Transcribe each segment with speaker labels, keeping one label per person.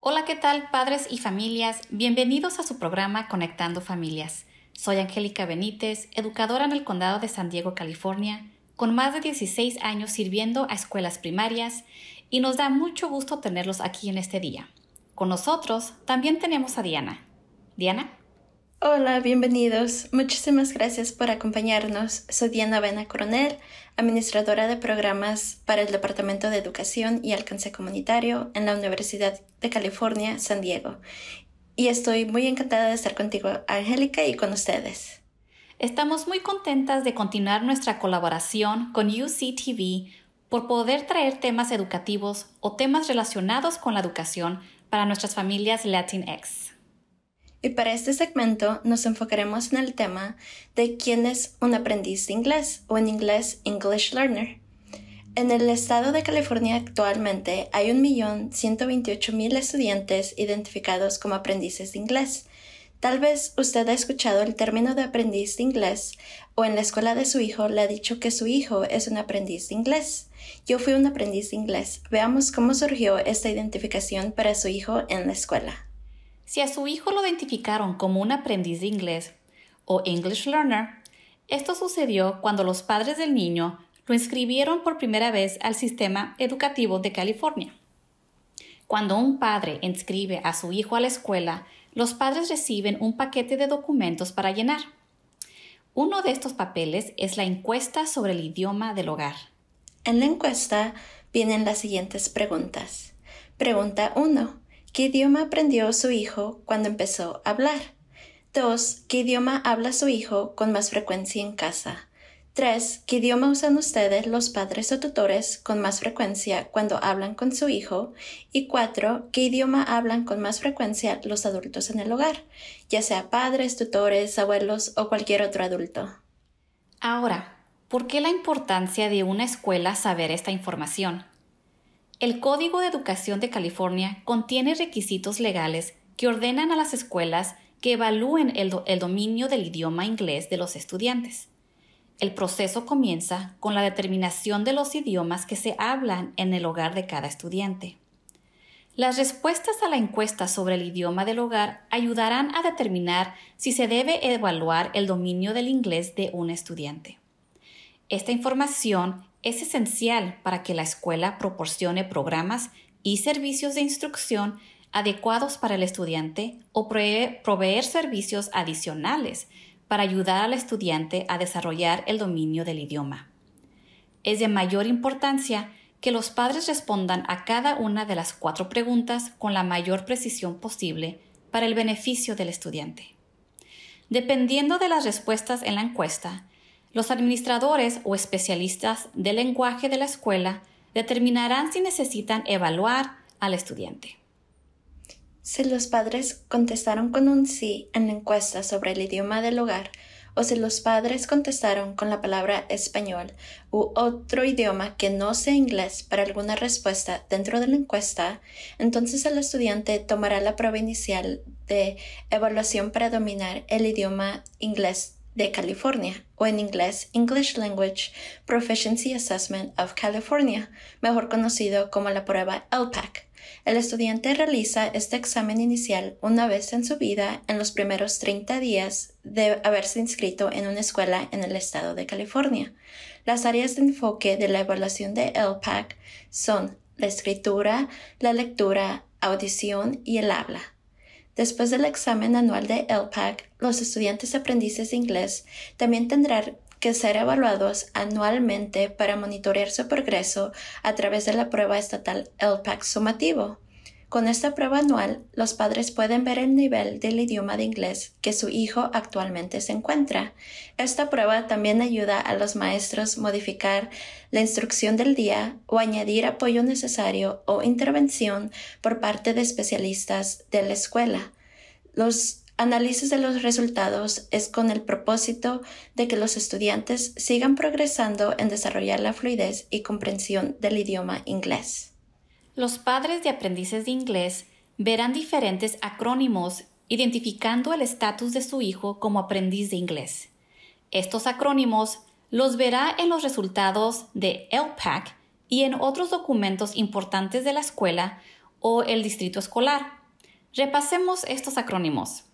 Speaker 1: Hola, ¿qué tal padres y familias? Bienvenidos a su programa Conectando Familias. Soy Angélica Benítez, educadora en el condado de San Diego, California, con más de 16 años sirviendo a escuelas primarias y nos da mucho gusto tenerlos aquí en este día. Con nosotros también tenemos a Diana. Diana.
Speaker 2: Hola, bienvenidos. Muchísimas gracias por acompañarnos. Soy Diana Vena Coronel, administradora de programas para el Departamento de Educación y Alcance Comunitario en la Universidad de California, San Diego. Y estoy muy encantada de estar contigo, Angélica, y con ustedes.
Speaker 1: Estamos muy contentas de continuar nuestra colaboración con UCTV por poder traer temas educativos o temas relacionados con la educación para nuestras familias Latinx.
Speaker 2: Y para este segmento nos enfocaremos en el tema de quién es un aprendiz de inglés o en inglés English Learner. En el estado de California actualmente hay 1.128.000 estudiantes identificados como aprendices de inglés. Tal vez usted ha escuchado el término de aprendiz de inglés o en la escuela de su hijo le ha dicho que su hijo es un aprendiz de inglés. Yo fui un aprendiz de inglés. Veamos cómo surgió esta identificación para su hijo en la escuela.
Speaker 1: Si a su hijo lo identificaron como un aprendiz de inglés o English Learner, esto sucedió cuando los padres del niño lo inscribieron por primera vez al sistema educativo de California. Cuando un padre inscribe a su hijo a la escuela, los padres reciben un paquete de documentos para llenar. Uno de estos papeles es la encuesta sobre el idioma del hogar.
Speaker 2: En la encuesta vienen las siguientes preguntas. Pregunta 1. ¿Qué idioma aprendió su hijo cuando empezó a hablar? 2. ¿Qué idioma habla su hijo con más frecuencia en casa? 3. ¿Qué idioma usan ustedes los padres o tutores con más frecuencia cuando hablan con su hijo? Y 4. ¿Qué idioma hablan con más frecuencia los adultos en el hogar, ya sea padres, tutores, abuelos o cualquier otro adulto?
Speaker 1: Ahora, ¿por qué la importancia de una escuela saber esta información? El Código de Educación de California contiene requisitos legales que ordenan a las escuelas que evalúen el, dominio del idioma inglés de los estudiantes. El proceso comienza con la determinación de los idiomas que se hablan en el hogar de cada estudiante. Las respuestas a la encuesta sobre el idioma del hogar ayudarán a determinar si se debe evaluar el dominio del inglés de un estudiante. Esta información es esencial para que la escuela proporcione programas y servicios de instrucción adecuados para el estudiante o proveer servicios adicionales para ayudar al estudiante a desarrollar el dominio del idioma. Es de mayor importancia que los padres respondan a cada una de las cuatro preguntas con la mayor precisión posible para el beneficio del estudiante. Dependiendo de las respuestas en la encuesta, los administradores o especialistas del lenguaje de la escuela determinarán si necesitan evaluar al estudiante.
Speaker 2: Si los padres contestaron con un sí en la encuesta sobre el idioma del hogar, o si los padres contestaron con la palabra español u otro idioma que no sea inglés para alguna respuesta dentro de la encuesta, entonces el estudiante tomará la prueba inicial de evaluación para dominar el idioma inglés de California, o en inglés English Language Proficiency Assessment of California, mejor conocido como la prueba LPAC. El estudiante realiza este examen inicial una vez en su vida en los primeros 30 días de haberse inscrito en una escuela en el estado de California. Las áreas de enfoque de la evaluación de LPAC son la escritura, la lectura, audición y el habla. Después del examen anual de LPAC, los estudiantes aprendices de inglés también tendrán que ser evaluados anualmente para monitorear su progreso a través de la prueba estatal LPAC sumativo. Con esta prueba anual, los padres pueden ver el nivel del idioma de inglés que su hijo actualmente se encuentra. Esta prueba también ayuda a los maestros modificar la instrucción del día o añadir apoyo necesario o intervención por parte de especialistas de la escuela. Los análisis de los resultados es con el propósito de que los estudiantes sigan progresando en desarrollar la fluidez y comprensión del idioma inglés.
Speaker 1: Los padres de aprendices de inglés verán diferentes acrónimos identificando el estatus de su hijo como aprendiz de inglés. Estos acrónimos los verá en los resultados de LPAC y en otros documentos importantes de la escuela o el distrito escolar. Repasemos estos acrónimos.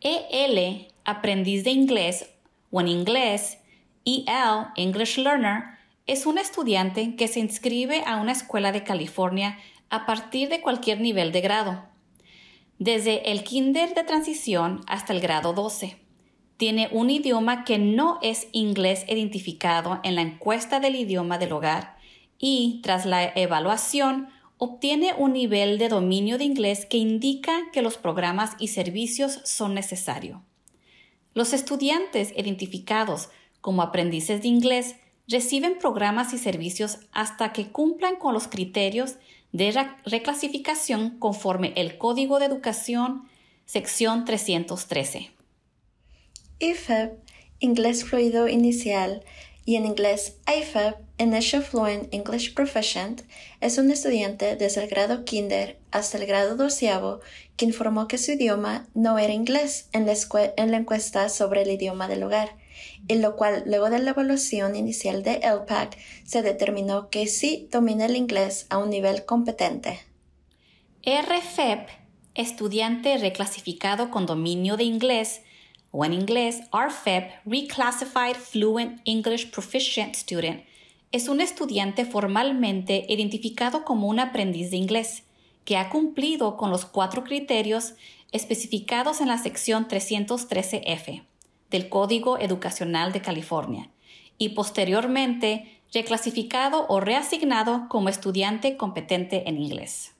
Speaker 1: EL, aprendiz de inglés o en inglés, EL, English Learner, es un estudiante que se inscribe a una escuela de California a partir de cualquier nivel de grado, desde el kinder de transición hasta el grado 12. Tiene un idioma que no es inglés identificado en la encuesta del idioma del hogar y, tras la evaluación, obtiene un nivel de dominio de inglés que indica que los programas y servicios son necesarios. Los estudiantes identificados como aprendices de inglés reciben programas y servicios hasta que cumplan con los criterios de reclasificación conforme el Código de Educación, sección 313.
Speaker 2: IFEB, inglés fluido inicial, y en inglés IFEB, Initial Fluent English Proficient, es un estudiante desde el grado kinder hasta el grado doceavo que informó que su idioma no era inglés en la, en la encuesta sobre el idioma del hogar en lo cual luego de la evaluación inicial de LPAC se determinó que sí domina el inglés a un nivel competente.
Speaker 1: RFEP, estudiante reclasificado con dominio de inglés, o en inglés RFEP, Reclassified Fluent English Proficient Student, es un estudiante formalmente identificado como un aprendiz de inglés, que ha cumplido con los cuatro criterios especificados en la sección 313F del Código Educacional de California y posteriormente reclasificado o reasignado como estudiante competente en inglés.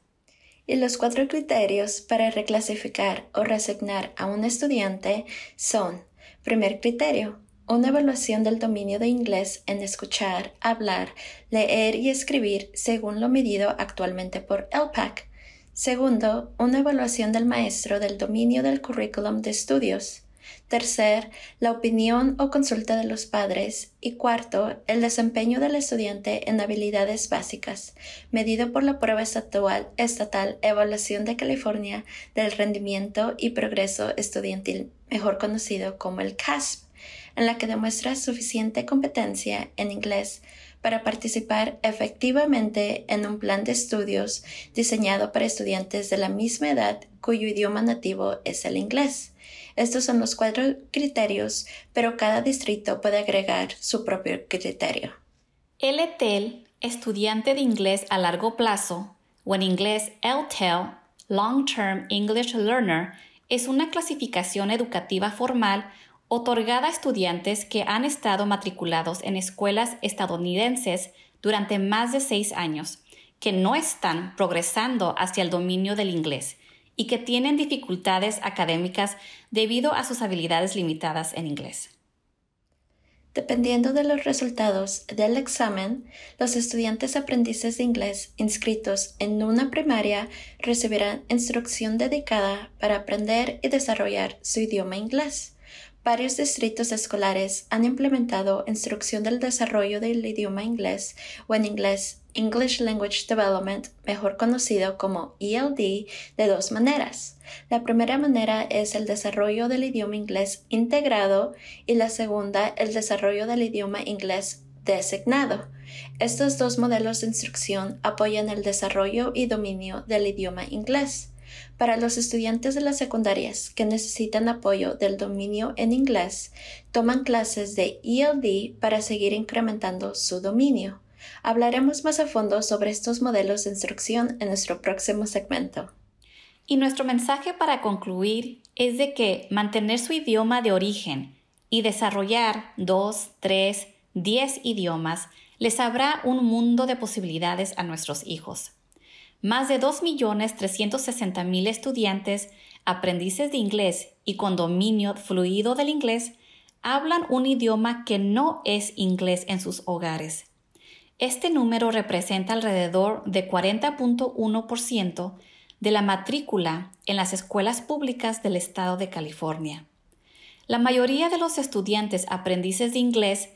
Speaker 2: Y los cuatro criterios para reclasificar o reasignar a un estudiante son, primer criterio, una evaluación del dominio de inglés en escuchar, hablar, leer y escribir según lo medido actualmente por LPAC. Segundo, una evaluación del maestro del dominio del currículum de estudios. Tercer, la opinión o consulta de los padres. Y cuarto, el desempeño del estudiante en habilidades básicas, medido por la prueba estatal, estatal Evaluación de California del Rendimiento y Progreso Estudiantil, mejor conocido como el CASP, en la que demuestra suficiente competencia en inglés para participar efectivamente en un plan de estudios diseñado para estudiantes de la misma edad cuyo idioma nativo es el inglés. Estos son los cuatro criterios, pero cada distrito puede agregar su propio criterio.
Speaker 1: LTEL, estudiante de inglés a largo plazo, o en inglés LTEL, Long Term English Learner, es una clasificación educativa formal otorgada a estudiantes que han estado matriculados en escuelas estadounidenses durante más de seis años, que no están progresando hacia el dominio del inglés y que tienen dificultades académicas debido a sus habilidades limitadas en inglés.
Speaker 2: Dependiendo de los resultados del examen, los estudiantes aprendices de inglés inscritos en una primaria recibirán instrucción dedicada para aprender y desarrollar su idioma inglés. Varios distritos escolares han implementado instrucción del desarrollo del idioma inglés o en inglés English Language Development, mejor conocido como ELD, de dos maneras. La primera manera es el desarrollo del idioma inglés integrado y la segunda el desarrollo del idioma inglés designado. Estos dos modelos de instrucción apoyan el desarrollo y dominio del idioma inglés. Para los estudiantes de las secundarias que necesitan apoyo del dominio en inglés, toman clases de ELD para seguir incrementando su dominio. Hablaremos más a fondo sobre estos modelos de instrucción en nuestro próximo segmento.
Speaker 1: Y nuestro mensaje para concluir es de que mantener su idioma de origen y desarrollar dos, tres, diez idiomas les abra un mundo de posibilidades a nuestros hijos. Más de 2.360.000 estudiantes, aprendices de inglés y con dominio fluido del inglés hablan un idioma que no es inglés en sus hogares. Este número representa alrededor de 40.1% de la matrícula en las escuelas públicas del estado de California. La mayoría de los estudiantes aprendices de inglés,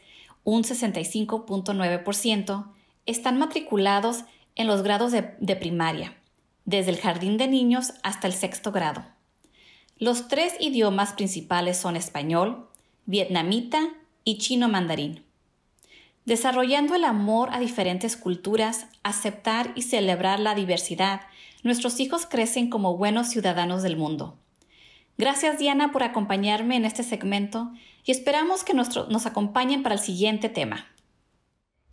Speaker 1: un 65.9%, están matriculados en los grados de, primaria, desde el jardín de niños hasta el sexto grado. Los tres idiomas principales son español, vietnamita y chino mandarín. Desarrollando el amor a diferentes culturas, aceptar y celebrar la diversidad, nuestros hijos crecen como buenos ciudadanos del mundo. Gracias Diana por acompañarme en este segmento y esperamos que nos acompañen para el siguiente tema.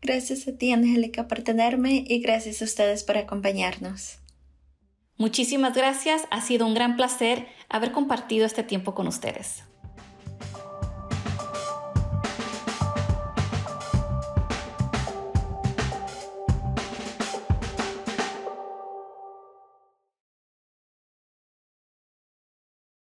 Speaker 2: Gracias a ti, Angélica, por tenerme y gracias a ustedes por acompañarnos.
Speaker 1: Muchísimas gracias, ha sido un gran placer haber compartido este tiempo con ustedes.